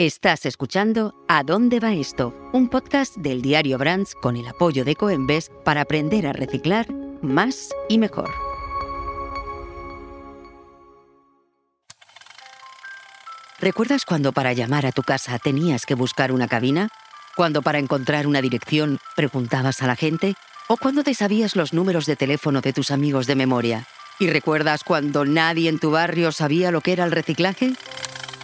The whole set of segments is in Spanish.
Estás escuchando ¿A dónde va esto? Un podcast del diario Brands con el apoyo de Coembes para aprender a reciclar más y mejor. ¿Recuerdas cuando para llamar a tu casa tenías que buscar una cabina? ¿Cuando para encontrar una dirección preguntabas a la gente? ¿O cuando te sabías los números de teléfono de tus amigos de memoria? ¿Y recuerdas cuando nadie en tu barrio sabía lo que era el reciclaje?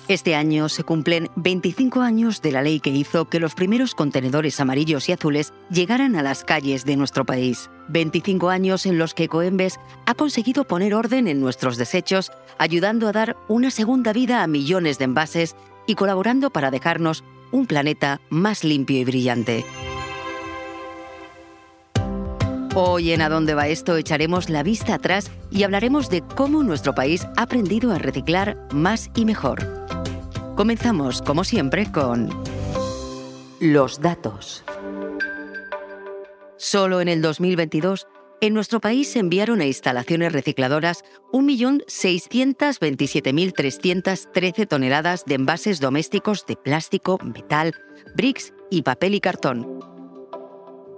Este año se cumplen 25 años de la ley que hizo que los primeros contenedores amarillos y azules llegaran a las calles de nuestro país. 25 años en los que Coembes ha conseguido poner orden en nuestros desechos, ayudando a dar una segunda vida a millones de envases y colaborando para dejarnos un planeta más limpio y brillante. Hoy en A dónde va esto echaremos la vista atrás y hablaremos de cómo nuestro país ha aprendido a reciclar más y mejor. Comenzamos, como siempre, con los datos. Solo en el 2022, en nuestro país se enviaron a instalaciones recicladoras 1.627.313 toneladas de envases domésticos de plástico, metal, bricks y papel y cartón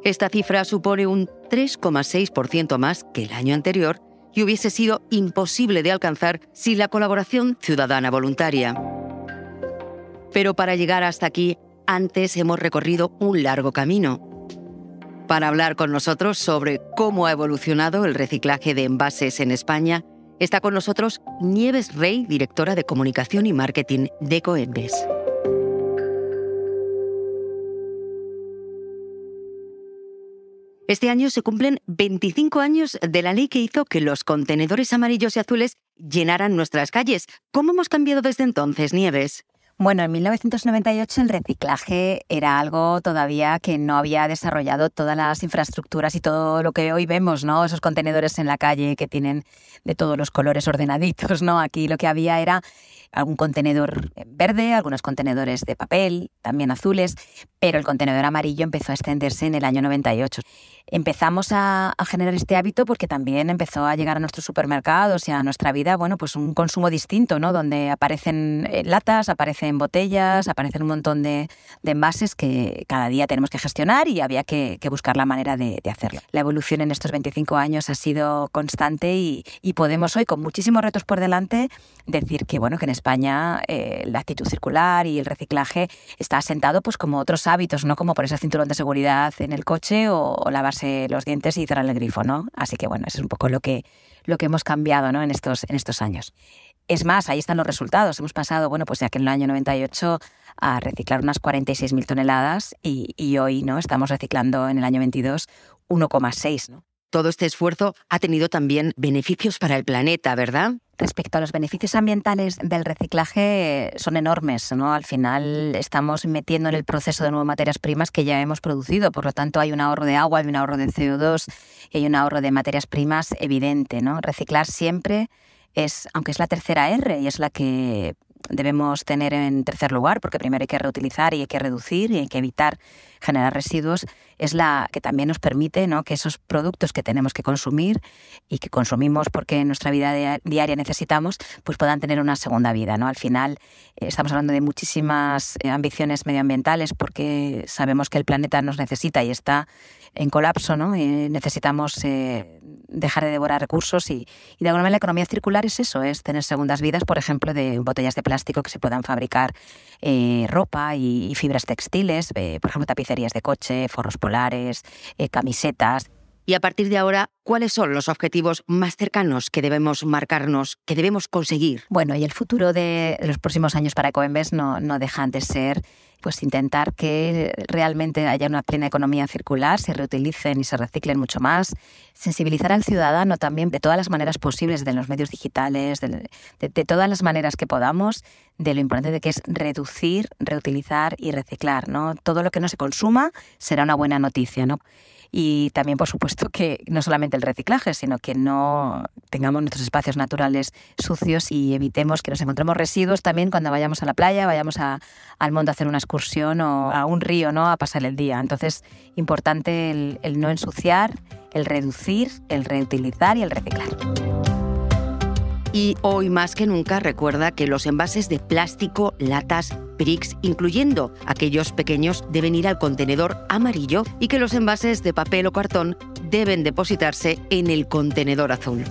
esta cifra supone un 3,6% más que el año anterior y hubiese sido imposible de alcanzar sin la colaboración ciudadana voluntaria. Pero para llegar hasta aquí, antes hemos recorrido un largo camino. Para hablar con nosotros sobre cómo ha evolucionado el reciclaje de envases en España, está con nosotros Nieves Rey, directora de Comunicación y Marketing de Coembes. Este año se cumplen 25 años de la ley que hizo que los contenedores amarillos y azules llenaran nuestras calles. ¿Cómo hemos cambiado desde entonces, Nieves? Bueno, en 1998 el reciclaje era algo todavía que no había desarrollado todas las infraestructuras y todo lo que hoy vemos, ¿no? Esos contenedores en la calle que tienen de todos los colores ordenaditos, ¿no? Aquí lo que había era algún contenedor verde, algunos contenedores de papel, también azules, pero el contenedor amarillo empezó a extenderse en el año 98 empezamos a, generar este hábito porque también empezó a llegar a nuestros supermercados y a nuestra vida, bueno, pues un consumo distinto, ¿no? Donde aparecen eh, latas, aparecen botellas, aparecen un montón de, envases que cada día tenemos que gestionar y había que, buscar la manera de, hacerlo. La evolución en estos 25 años ha sido constante y, podemos hoy, con muchísimos retos por delante, decir que, bueno, que en España eh, la actitud circular y el reciclaje está asentado pues como otros hábitos, ¿no? Como por ese cinturón de seguridad en el coche o, o lavarse los dientes y cerrar el grifo, ¿no? Así que bueno, eso es un poco lo que, lo que hemos cambiado ¿no? en, estos, en estos años. Es más, ahí están los resultados. Hemos pasado, bueno, pues ya que en el año 98 a reciclar unas 46.000 toneladas y, hoy no estamos reciclando en el año 22 1,6. ¿no? Todo este esfuerzo ha tenido también beneficios para el planeta, ¿verdad? Respecto a los beneficios ambientales del reciclaje, son enormes. ¿no? Al final estamos metiendo en el proceso de nuevas materias primas que ya hemos producido. Por lo tanto, hay un ahorro de agua, hay un ahorro de CO2 y hay un ahorro de materias primas evidente. ¿no? Reciclar siempre es, aunque es la tercera R y es la que debemos tener en tercer lugar, porque primero hay que reutilizar y hay que reducir y hay que evitar generar residuos, es la que también nos permite ¿no? que esos productos que tenemos que consumir y que consumimos porque en nuestra vida diaria necesitamos, pues puedan tener una segunda vida. ¿no? Al final eh, estamos hablando de muchísimas eh, ambiciones medioambientales porque sabemos que el planeta nos necesita y está en colapso, ¿no? Eh, necesitamos dejar de devorar recursos y, y, de alguna manera la economía circular es eso, es tener segundas vidas, por ejemplo, de botellas de plástico que se puedan fabricar ropa y, fibras textiles, por ejemplo, tapices de coche, forros polares, eh, camisetas. Y a partir de ahora, ¿cuáles son los objetivos más cercanos que debemos marcarnos, que debemos conseguir? Bueno, y el futuro de los próximos años para Coembes no, no dejan de ser pues intentar que realmente haya una plena economía circular, se reutilicen y se reciclen mucho más, sensibilizar al ciudadano también de todas las maneras posibles, de los medios digitales, de, de todas las maneras que podamos, de lo importante de que es reducir, reutilizar y reciclar. ¿no? Todo lo que no se consuma será una buena noticia. ¿no? Y también, por supuesto, que no solamente el reciclaje, sino que no tengamos nuestros espacios naturales sucios y evitemos que nos encontremos residuos también cuando vayamos a la playa, vayamos al monte a hacer una excursión o a un río, ¿no? A pasar el día. Entonces, importante el, el no ensuciar, el reducir, el reutilizar y el reciclar. Y hoy más que nunca recuerda que los envases de plástico, latas, bricks, incluyendo aquellos pequeños, deben ir al contenedor amarillo y que los envases de papel o cartón deben depositarse en el contenedor azul.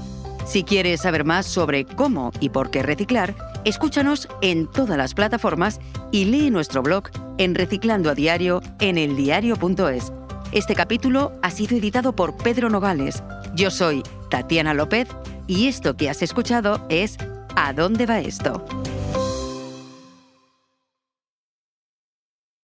Si quieres saber más sobre cómo y por qué reciclar, escúchanos en todas las plataformas y lee nuestro blog en Reciclando a Diario en eldiario.es. Este capítulo ha sido editado por Pedro Nogales. Yo soy Tatiana López y esto que has escuchado es ¿A dónde va esto?